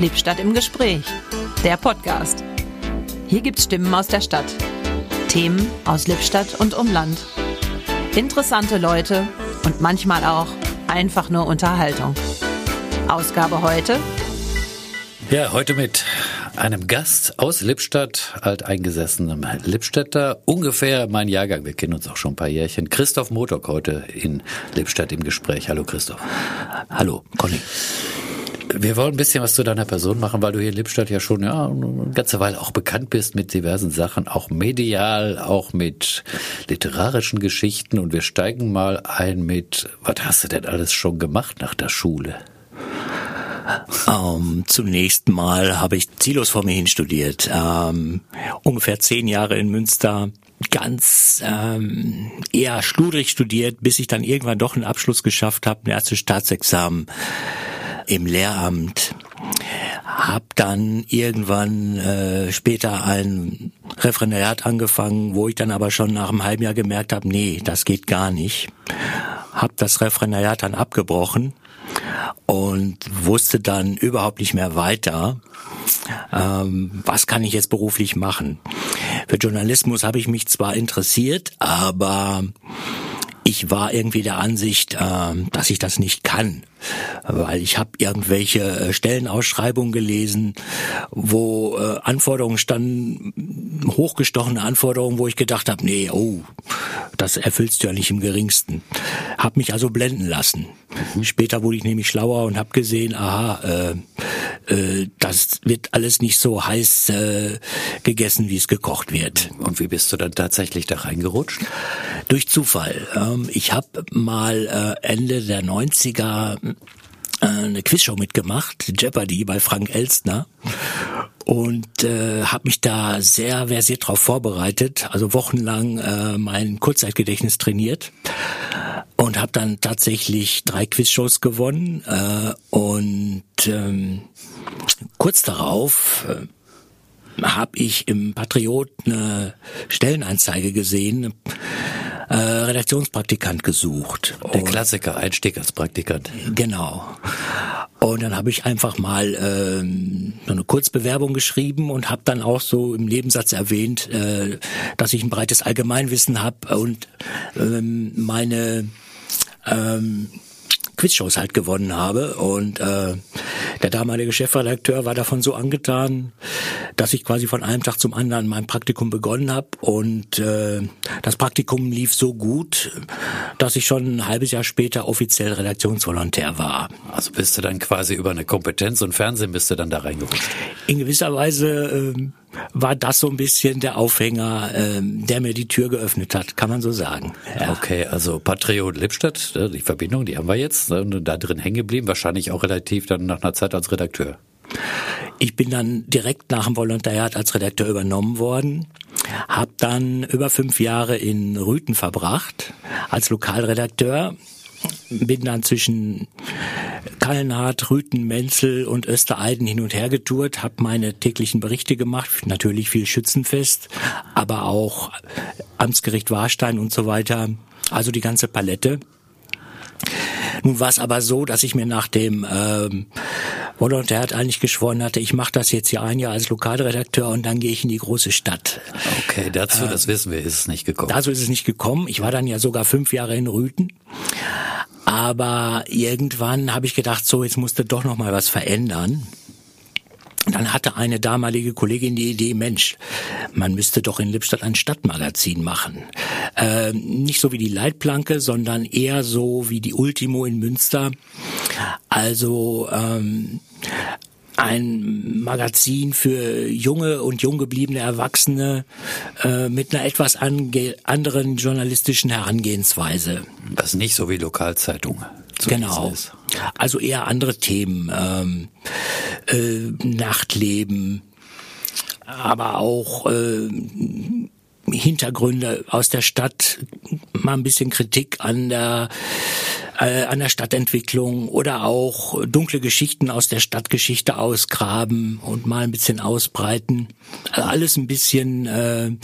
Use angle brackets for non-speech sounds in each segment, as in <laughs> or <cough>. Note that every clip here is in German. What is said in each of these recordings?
Lippstadt im Gespräch, der Podcast. Hier gibt's Stimmen aus der Stadt, Themen aus Lippstadt und Umland, interessante Leute und manchmal auch einfach nur Unterhaltung. Ausgabe heute? Ja, heute mit einem Gast aus Lippstadt, alteingesessenem Lippstädter, ungefähr mein Jahrgang, wir kennen uns auch schon ein paar Jährchen. Christoph Motok heute in Lippstadt im Gespräch. Hallo Christoph. Hallo, Conny. Wir wollen ein bisschen was zu deiner Person machen, weil du hier in Lippstadt ja schon ja, eine ganze Weile auch bekannt bist mit diversen Sachen, auch medial, auch mit literarischen Geschichten. Und wir steigen mal ein mit, was hast du denn alles schon gemacht nach der Schule? Ähm, zunächst mal habe ich ziellos vor mir hin studiert. Ähm, ungefähr zehn Jahre in Münster, ganz ähm, eher schludrig studiert, bis ich dann irgendwann doch einen Abschluss geschafft habe, ein erstes Staatsexamen im Lehramt. Hab dann irgendwann äh, später ein Referendariat angefangen, wo ich dann aber schon nach einem halben Jahr gemerkt habe, nee, das geht gar nicht. Hab das Referendariat dann abgebrochen und wusste dann überhaupt nicht mehr weiter, ähm, was kann ich jetzt beruflich machen. Für Journalismus habe ich mich zwar interessiert, aber ich war irgendwie der Ansicht, äh, dass ich das nicht kann, weil ich habe irgendwelche äh, Stellenausschreibungen gelesen, wo äh, Anforderungen standen, hochgestochene Anforderungen, wo ich gedacht habe, nee, oh, das erfüllst du ja nicht im geringsten. Hab mich also blenden lassen. Mhm. Später wurde ich nämlich schlauer und habe gesehen, aha, äh, äh, das wird alles nicht so heiß äh, gegessen, wie es gekocht wird. Und wie bist du dann tatsächlich da reingerutscht? Durch Zufall. Ähm, ich habe mal äh, Ende der 90er äh, eine Quizshow mitgemacht, Jeopardy bei Frank Elstner und äh, habe mich da sehr versiert darauf vorbereitet, also wochenlang äh, mein Kurzzeitgedächtnis trainiert und habe dann tatsächlich drei Quizshows gewonnen äh, und ähm, kurz darauf äh, habe ich im Patriot eine Stellenanzeige gesehen, äh, Redaktionspraktikant gesucht. Der Klassiker, Einstieg als Praktikant. Genau. Und dann habe ich einfach mal ähm, so eine Kurzbewerbung geschrieben und habe dann auch so im Nebensatz erwähnt, äh, dass ich ein breites Allgemeinwissen habe und ähm, meine ähm, Quizshows halt gewonnen habe. Und äh, der damalige Chefredakteur war davon so angetan, dass ich quasi von einem Tag zum anderen mein Praktikum begonnen habe. Und äh, das Praktikum lief so gut, dass ich schon ein halbes Jahr später offiziell Redaktionsvolontär war. Also bist du dann quasi über eine Kompetenz und Fernsehen bist du dann da reingerutscht? In gewisser Weise äh, war das so ein bisschen der Aufhänger, äh, der mir die Tür geöffnet hat, kann man so sagen. Ja. Okay, also Patriot Lippstadt, äh, die Verbindung, die haben wir jetzt, ne, da drin hängen geblieben, wahrscheinlich auch relativ dann nach einer Zeit als Redakteur. Ich bin dann direkt nach dem Volontariat als Redakteur übernommen worden, habe dann über fünf Jahre in Rüten verbracht als Lokalredakteur bin dann zwischen Kallenhardt, Rüten, Menzel und Östereiden hin und her getourt, habe meine täglichen Berichte gemacht, natürlich viel Schützenfest, aber auch Amtsgericht Warstein und so weiter, also die ganze Palette. Nun war es aber so, dass ich mir nach dem ähm, Volontariat eigentlich geschworen hatte, ich mache das jetzt hier ein Jahr als Lokalredakteur und dann gehe ich in die große Stadt. Okay, dazu, äh, das wissen wir, ist es nicht gekommen. Dazu ist es nicht gekommen. Ich war dann ja sogar fünf Jahre in Rüten. Aber irgendwann habe ich gedacht, so, jetzt musste doch noch mal was verändern. Dann hatte eine damalige Kollegin die Idee, Mensch, man müsste doch in Lippstadt ein Stadtmagazin machen. Äh, nicht so wie die Leitplanke, sondern eher so wie die Ultimo in Münster. Also ähm, ein Magazin für junge und jung gebliebene Erwachsene äh, mit einer etwas anderen journalistischen Herangehensweise. Das ist nicht so wie Lokalzeitung. Genau. Also eher andere Themen, ähm, äh, Nachtleben, aber auch äh, Hintergründe aus der Stadt, mal ein bisschen Kritik an der äh, an der Stadtentwicklung oder auch dunkle Geschichten aus der Stadtgeschichte ausgraben und mal ein bisschen ausbreiten. Also alles ein bisschen äh, ein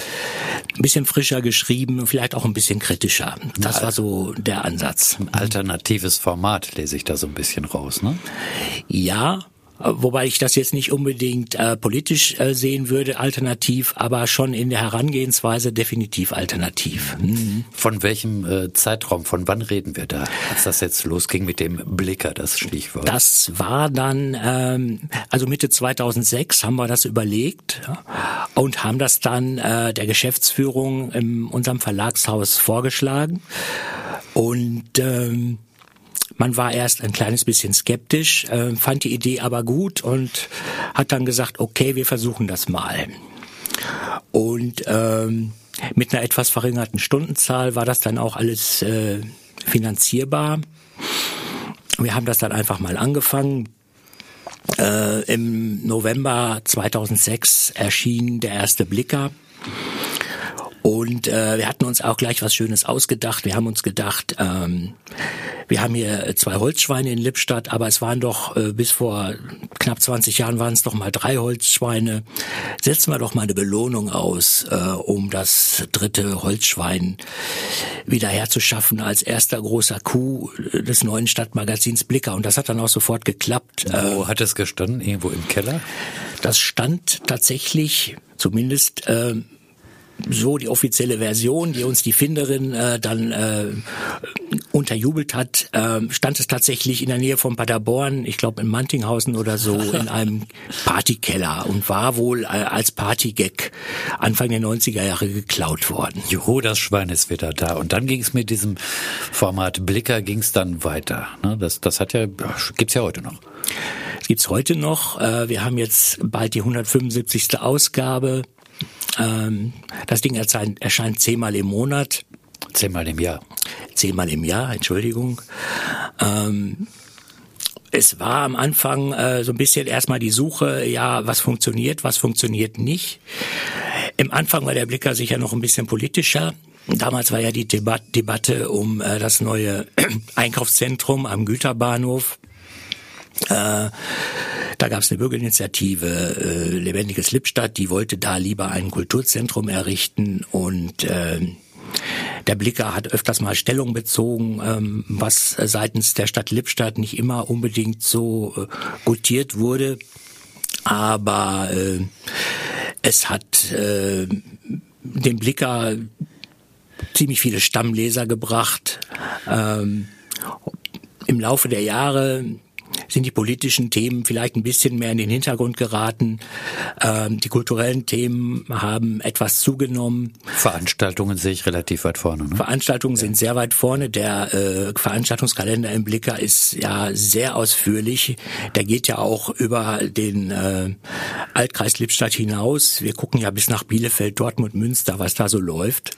bisschen frischer geschrieben und vielleicht auch ein bisschen kritischer. Das war so der Ansatz. Ein alternatives Format lese ich da so ein bisschen raus, ne? Ja, wobei ich das jetzt nicht unbedingt äh, politisch äh, sehen würde, alternativ, aber schon in der Herangehensweise definitiv alternativ. Mhm. Von welchem äh, Zeitraum, von wann reden wir da, als das jetzt losging mit dem Blicker, das Stichwort? Das war dann, ähm, also Mitte 2006 haben wir das überlegt ja, und haben das dann äh, der Geschäftsführung in unserem Verlagshaus vorgeschlagen. Und ähm, man war erst ein kleines bisschen skeptisch, äh, fand die Idee aber gut und hat dann gesagt, okay, wir versuchen das mal. Und ähm, mit einer etwas verringerten Stundenzahl war das dann auch alles äh, finanzierbar. Wir haben das dann einfach mal angefangen. Äh, Im November 2006 erschien der erste Blicker. Und äh, wir hatten uns auch gleich was Schönes ausgedacht. Wir haben uns gedacht, ähm, wir haben hier zwei Holzschweine in Lippstadt, aber es waren doch äh, bis vor knapp 20 Jahren waren es doch mal drei Holzschweine. Setzen wir doch mal eine Belohnung aus, äh, um das dritte Holzschwein wieder herzuschaffen als erster großer Coup des neuen Stadtmagazins Blicker. Und das hat dann auch sofort geklappt. Wo äh, hat es gestanden? Irgendwo im Keller? Das stand tatsächlich, zumindest äh, so die offizielle Version, die uns die Finderin äh, dann äh, unterjubelt hat, äh, stand es tatsächlich in der Nähe von Paderborn, ich glaube in Mantinghausen oder so, <laughs> in einem Partykeller und war wohl äh, als Partygag Anfang der 90er Jahre geklaut worden. Juhu, das Schwein ist wieder da. Und dann ging es mit diesem Format Blicker ging es dann weiter. Ne? Das, das hat ja, gibt's ja heute noch. Das gibt's heute noch. Äh, wir haben jetzt bald die 175. Ausgabe. Ähm, das Ding erscheint, erscheint zehnmal im Monat. Zehnmal im Jahr. Zehnmal im Jahr, Entschuldigung. Ähm, es war am Anfang äh, so ein bisschen erstmal die Suche, ja, was funktioniert, was funktioniert nicht. Im Anfang war der Blicker sicher noch ein bisschen politischer. Damals war ja die Debat Debatte um äh, das neue <clears throat> Einkaufszentrum am Güterbahnhof. Äh, da gab es eine Bürgerinitiative äh, Lebendiges Lippstadt, die wollte da lieber ein Kulturzentrum errichten und äh, der Blicker hat öfters mal Stellung bezogen, ähm, was seitens der Stadt Lippstadt nicht immer unbedingt so äh, gutiert wurde. Aber äh, es hat äh, dem Blicker ziemlich viele Stammleser gebracht. Ähm, Im Laufe der Jahre sind die politischen Themen vielleicht ein bisschen mehr in den Hintergrund geraten. Ähm, die kulturellen Themen haben etwas zugenommen. Veranstaltungen sehe ich relativ weit vorne. Ne? Veranstaltungen ja. sind sehr weit vorne. Der äh, Veranstaltungskalender im Blicker ist ja sehr ausführlich. Der geht ja auch über den äh, Altkreis Lippstadt hinaus. Wir gucken ja bis nach Bielefeld, Dortmund, Münster, was da so läuft.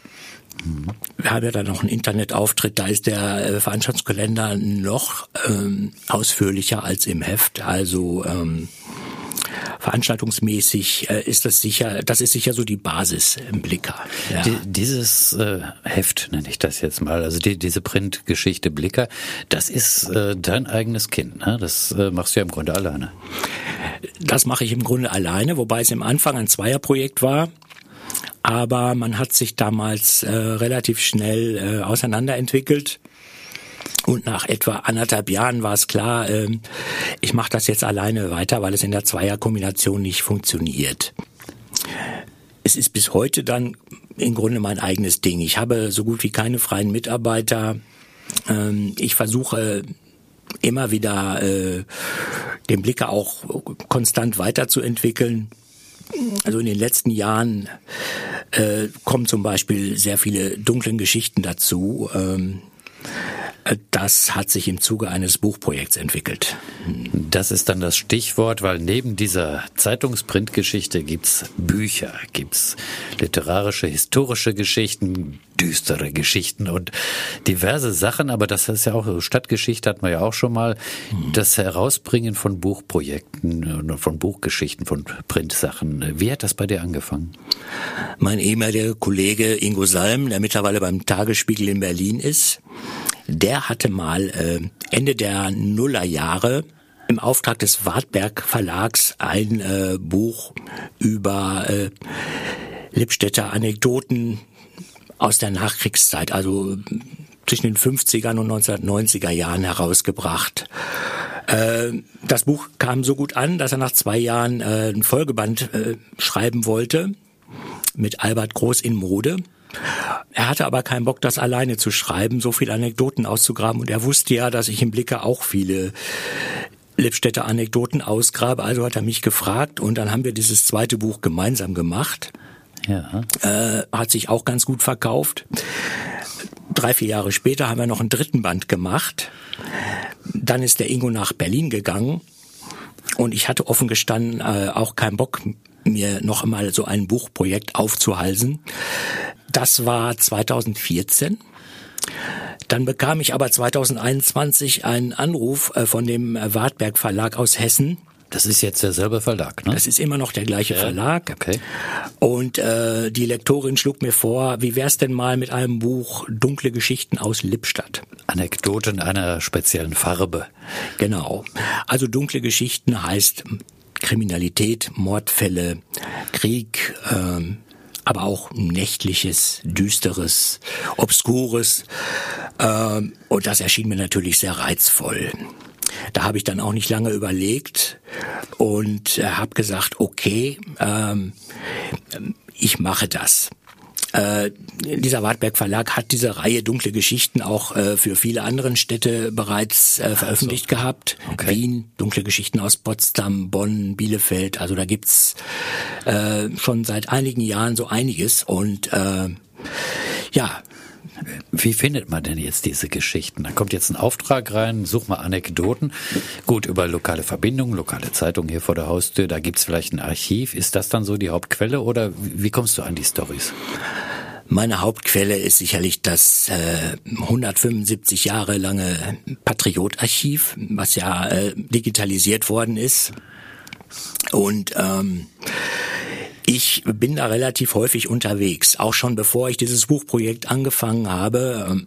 Wir haben ja dann noch einen Internetauftritt, da ist der äh, Veranstaltungskalender noch ähm, ausführlicher als im Heft. Also ähm, veranstaltungsmäßig äh, ist das sicher, das ist sicher so die Basis im Blicker. Ja. Die, dieses äh, Heft nenne ich das jetzt mal, also die, diese Printgeschichte Blicker, das ist äh, dein eigenes Kind, ne? Das äh, machst du ja im Grunde alleine. Das mache ich im Grunde alleine, wobei es im Anfang ein Zweierprojekt war. Aber man hat sich damals äh, relativ schnell äh, auseinanderentwickelt. Und nach etwa anderthalb Jahren war es klar, äh, ich mache das jetzt alleine weiter, weil es in der Zweierkombination nicht funktioniert. Es ist bis heute dann im Grunde mein eigenes Ding. Ich habe so gut wie keine freien Mitarbeiter. Ähm, ich versuche immer wieder äh, den Blicker auch konstant weiterzuentwickeln also in den letzten Jahren äh, kommen zum Beispiel sehr viele dunklen Geschichten dazu. Ähm, das hat sich im Zuge eines Buchprojekts entwickelt. Das ist dann das Stichwort, weil neben dieser Zeitungsprintgeschichte gibt's Bücher, gibt's literarische, historische Geschichten, düstere Geschichten und diverse Sachen, aber das ist ja auch Stadtgeschichte hat man ja auch schon mal. Das Herausbringen von Buchprojekten, von Buchgeschichten, von Printsachen. Wie hat das bei dir angefangen? Mein ehemaliger Kollege Ingo Salm, der mittlerweile beim Tagesspiegel in Berlin ist, der hatte mal äh, Ende der Nullerjahre im Auftrag des Wartberg Verlags ein äh, Buch über äh, Lippstädter Anekdoten aus der Nachkriegszeit, also zwischen den 50er und 1990er Jahren herausgebracht. Äh, das Buch kam so gut an, dass er nach zwei Jahren äh, ein Folgeband äh, schreiben wollte mit Albert Groß in Mode. Er hatte aber keinen Bock, das alleine zu schreiben, so viele Anekdoten auszugraben. Und er wusste ja, dass ich im Blicke auch viele Lippstädter Anekdoten ausgrabe. Also hat er mich gefragt und dann haben wir dieses zweite Buch gemeinsam gemacht. Ja. Äh, hat sich auch ganz gut verkauft. Drei, vier Jahre später haben wir noch einen dritten Band gemacht. Dann ist der Ingo nach Berlin gegangen und ich hatte offen gestanden äh, auch keinen Bock, mir noch einmal so ein Buchprojekt aufzuhalsen. Das war 2014. Dann bekam ich aber 2021 einen Anruf äh, von dem Wartberg Verlag aus Hessen. Das ist jetzt derselbe Verlag, ne? Das ist immer noch der gleiche ja, Verlag. Okay. Und äh, die Lektorin schlug mir vor, wie wär's denn mal mit einem Buch Dunkle Geschichten aus Lippstadt? Anekdoten einer speziellen Farbe. Genau. Also dunkle Geschichten heißt Kriminalität, Mordfälle, Krieg, ähm, aber auch nächtliches, düsteres, obskures. Ähm, und das erschien mir natürlich sehr reizvoll. Da habe ich dann auch nicht lange überlegt und äh, habe gesagt, okay, ähm, ich mache das. Äh, dieser Wartberg Verlag hat diese Reihe dunkle Geschichten auch äh, für viele andere Städte bereits äh, veröffentlicht so. gehabt. Okay. Wien, dunkle Geschichten aus Potsdam, Bonn, Bielefeld. Also da gibt's äh, schon seit einigen Jahren so einiges und äh, ja, wie findet man denn jetzt diese Geschichten? Da kommt jetzt ein Auftrag rein, such mal Anekdoten. Gut, über lokale Verbindungen, lokale Zeitungen hier vor der Haustür, da gibt's vielleicht ein Archiv. Ist das dann so die Hauptquelle oder wie kommst du an die Stories? Meine Hauptquelle ist sicherlich das äh, 175 Jahre lange Patriotarchiv, was ja äh, digitalisiert worden ist. Und ähm, ich bin da relativ häufig unterwegs, auch schon bevor ich dieses Buchprojekt angefangen habe. Ähm,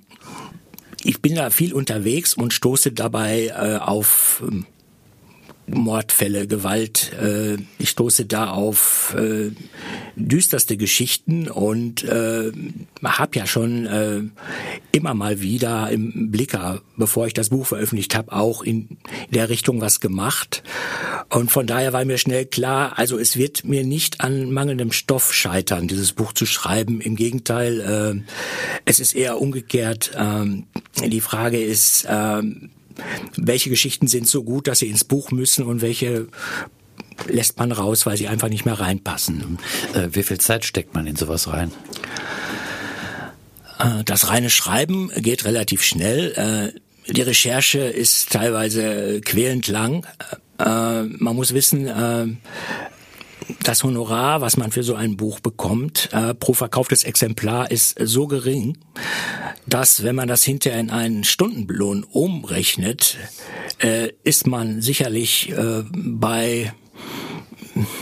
ich bin da viel unterwegs und stoße dabei äh, auf ähm, Mordfälle, Gewalt. Äh, ich stoße da auf äh, düsterste Geschichten und äh, habe ja schon äh, immer mal wieder im Blicker, bevor ich das Buch veröffentlicht habe, auch in der Richtung was gemacht. Und von daher war mir schnell klar, also es wird mir nicht an mangelndem Stoff scheitern, dieses Buch zu schreiben. Im Gegenteil, äh, es ist eher umgekehrt. Äh, die Frage ist, äh, welche Geschichten sind so gut, dass sie ins Buch müssen und welche lässt man raus, weil sie einfach nicht mehr reinpassen. Äh, wie viel Zeit steckt man in sowas rein? Äh, das reine Schreiben geht relativ schnell. Äh, die Recherche ist teilweise quälend lang. Man muss wissen, das Honorar, was man für so ein Buch bekommt, äh, pro verkauftes Exemplar ist so gering, dass wenn man das hinterher in einen Stundenlohn umrechnet, äh, ist man sicherlich äh, bei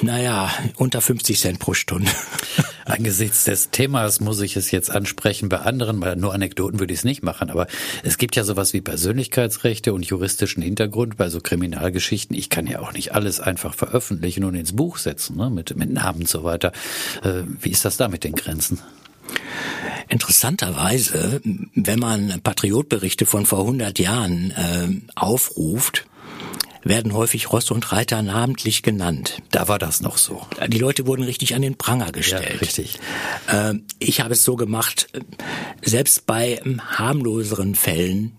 naja, unter 50 Cent pro Stunde. <laughs> Angesichts des Themas muss ich es jetzt ansprechen. Bei anderen, bei nur Anekdoten würde ich es nicht machen. Aber es gibt ja sowas wie Persönlichkeitsrechte und juristischen Hintergrund bei so Kriminalgeschichten. Ich kann ja auch nicht alles einfach veröffentlichen und ins Buch setzen, ne? mit, mit Namen und so weiter. Äh, wie ist das da mit den Grenzen? Interessanterweise, wenn man Patriotberichte von vor 100 Jahren äh, aufruft, werden häufig Ross und Reiter namentlich genannt. Da war das noch so. Die Leute wurden richtig an den Pranger gestellt. Ja, richtig. Ähm, ich habe es so gemacht, selbst bei harmloseren Fällen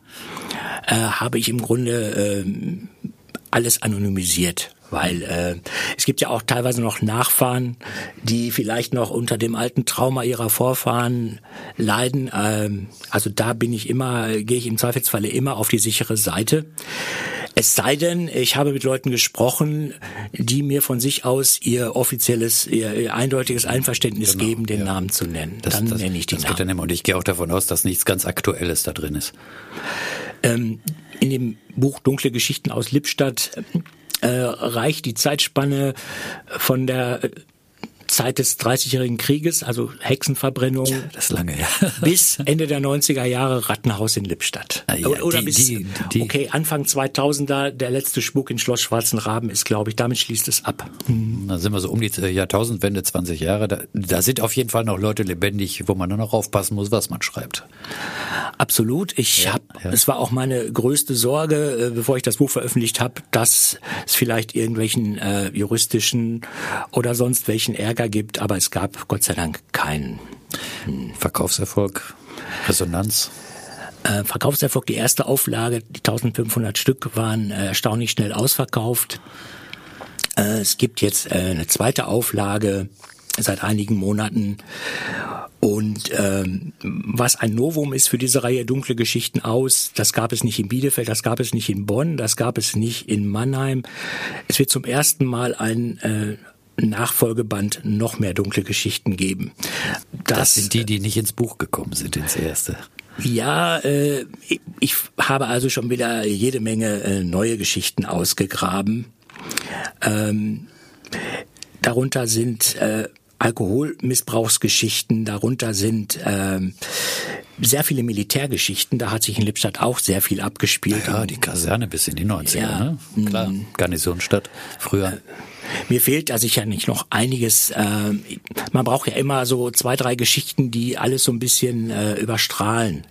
äh, habe ich im Grunde äh, alles anonymisiert weil äh, es gibt ja auch teilweise noch Nachfahren, die vielleicht noch unter dem alten Trauma ihrer Vorfahren leiden. Ähm, also da bin ich immer, gehe ich im Zweifelsfalle immer auf die sichere Seite. Es sei denn, ich habe mit Leuten gesprochen, die mir von sich aus ihr offizielles, ihr, ihr eindeutiges Einverständnis genau, geben, den ja. Namen zu nennen. Das, dann das, nenne ich die das Namen. Geht dann immer. Und ich gehe auch davon aus, dass nichts ganz Aktuelles da drin ist. Ähm, in dem Buch Dunkle Geschichten aus Lippstadt äh, reicht die Zeitspanne von der Zeit des Dreißigjährigen Krieges, also Hexenverbrennung. Ja, das ist lange, ja. <laughs> bis Ende der 90er Jahre Rattenhaus in Lippstadt. Ah, ja, oder die, bis, die, die, okay, Anfang 2000er, der letzte Spuk in Schloss Schwarzen Raben ist, glaube ich, damit schließt es ab. Da sind wir so um die Jahrtausendwende, 20 Jahre. Da, da sind auf jeden Fall noch Leute lebendig, wo man nur noch aufpassen muss, was man schreibt. Absolut. Ich Ja, hab, ja. es war auch meine größte Sorge, äh, bevor ich das Buch veröffentlicht habe, dass es vielleicht irgendwelchen äh, juristischen oder sonst welchen Ärger gibt, aber es gab Gott sei Dank keinen. Verkaufserfolg, Resonanz. Äh, Verkaufserfolg, die erste Auflage, die 1500 Stück waren äh, erstaunlich schnell ausverkauft. Äh, es gibt jetzt eine zweite Auflage seit einigen Monaten. Und ähm, was ein Novum ist für diese Reihe Dunkle Geschichten aus, das gab es nicht in Bielefeld, das gab es nicht in Bonn, das gab es nicht in Mannheim. Es wird zum ersten Mal ein äh, Nachfolgeband noch mehr dunkle Geschichten geben. Das sind die, die nicht ins Buch gekommen sind, ins erste. Ja, äh, ich- ich habe also schon wieder jede Menge äh, neue Geschichten ausgegraben. Ähm, darunter sind äh, Alkoholmissbrauchsgeschichten, darunter sind ähm, sehr viele Militärgeschichten. Da hat sich in Lippstadt auch sehr viel abgespielt. Ja, die Kaserne bis in die 90er, Ja. ne? Klar, Garnisonstadt, früher. Mir fehlt da sicherlich noch einiges. Äh, man braucht ja immer so zwei, drei Geschichten, die alles so ein bisschen äh, überstrahlen.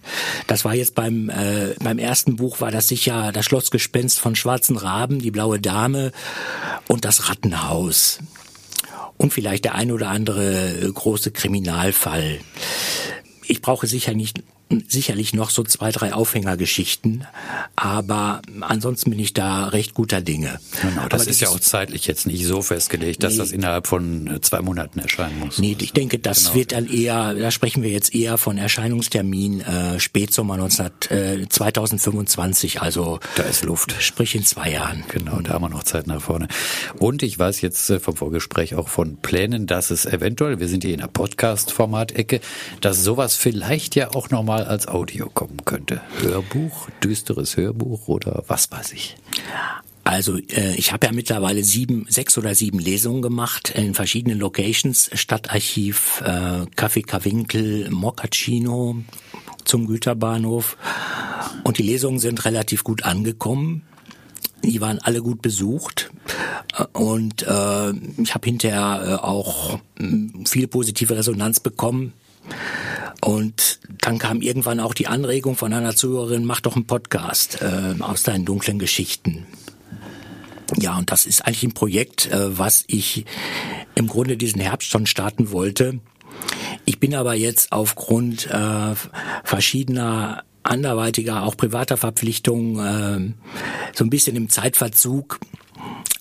Das war jetzt beim äh, beim ersten Buch war das sicher das Schlossgespenst von Schwarzen Raben, die Blaue Dame und das Rattenhaus und vielleicht der ein oder andere äh, große Kriminalfall. Ich brauche sicher nicht sicherlich noch so zwei, drei Aufhängergeschichten, aber ansonsten bin ich da recht guter Dinge. Genau, das Aber ist ja auch zeitlich jetzt nicht so festgelegt, dass Nee. das innerhalb von äh, zwei Monaten erscheinen muss. Nee, ich denke, das Genau. wird dann eher, da sprechen wir jetzt eher von Erscheinungstermin äh, Spätsommer 19, äh, 2025, also Da ist Luft. sprich in zwei Jahren. Genau, da haben wir noch Zeit nach vorne. Und ich weiß jetzt äh, vom Vorgespräch auch von Plänen, dass es eventuell, wir sind hier in der Podcast-Format-Ecke, dass sowas vielleicht ja auch nochmal als Audio kommen könnte. Hörbuch, düsteres Hörbuch oder was weiß ich. Also äh, ich habe ja mittlerweile sieben, sechs oder sieben Lesungen gemacht in verschiedenen Locations, Stadtarchiv, äh, Café Cawinkel, Moccacino zum Güterbahnhof und die Lesungen sind relativ gut angekommen. Die waren alle gut besucht Äh, und äh, ich habe hinterher äh, auch mh, viel positive Resonanz bekommen. Und dann kam irgendwann auch die Anregung von einer Zuhörerin, mach doch einen Podcast äh, aus deinen dunklen Geschichten. Ja, und das ist eigentlich ein Projekt, äh, was ich im Grunde diesen Herbst schon starten wollte. Ich bin aber jetzt aufgrund äh, verschiedener anderweitiger, auch privater Verpflichtungen äh, so ein bisschen im Zeitverzug.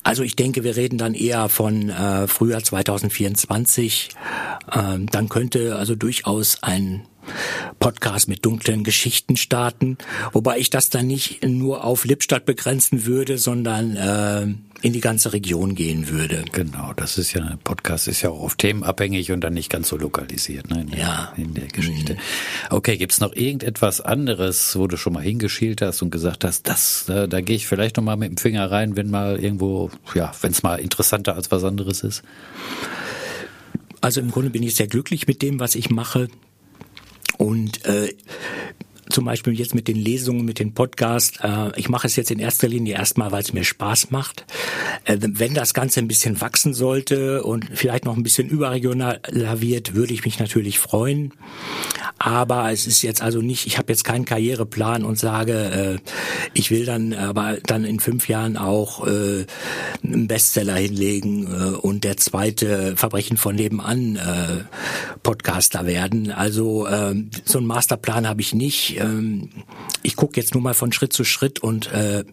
Also ich denke, wir reden dann eher von äh, Frühjahr 2024. Ähm, dann könnte also durchaus ein Podcast mit dunklen Geschichten starten, wobei ich das dann nicht nur auf Lippstadt begrenzen würde, sondern äh, in die ganze Region gehen würde. Genau, das ist ja, ein Podcast ist ja auch auf Themen abhängig und dann nicht ganz so lokalisiert, ne, in, der- Ja. in der Geschichte. Okay, gibt's noch irgendetwas anderes, wo du schon mal hingeschielt hast und gesagt hast, das, da, da gehe ich vielleicht noch mal mit dem Finger rein, wenn mal irgendwo, ja, wenn es mal interessanter als was anderes ist? Also im Grunde bin ich sehr glücklich mit dem, was ich mache. Und äh, zum Beispiel jetzt mit den Lesungen, mit den Podcasts. Äh, ich mache es jetzt in erster Linie erstmal, weil es mir Spaß macht. Äh, wenn das Ganze ein bisschen wachsen sollte und vielleicht noch ein bisschen überregionaler wird, würde ich mich natürlich freuen. Aber es ist jetzt also nicht, ich habe jetzt keinen Karriereplan und sage, äh, ich will dann aber dann in fünf Jahren auch einen Bestseller hinlegen und der zweite Verbrechen von nebenan Podcaster werden. Also ähm, so einen Masterplan habe ich nicht. Ähm, ich gucke jetzt nur mal von Schritt zu Schritt und äh,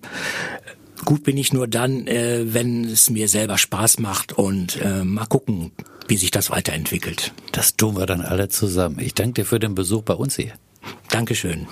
gut bin ich nur dann, äh, wenn es mir selber Spaß macht und äh, mal gucken, wie sich das weiterentwickelt. Das tun wir dann alle zusammen. Ich danke dir für den Besuch bei uns hier. Dankeschön.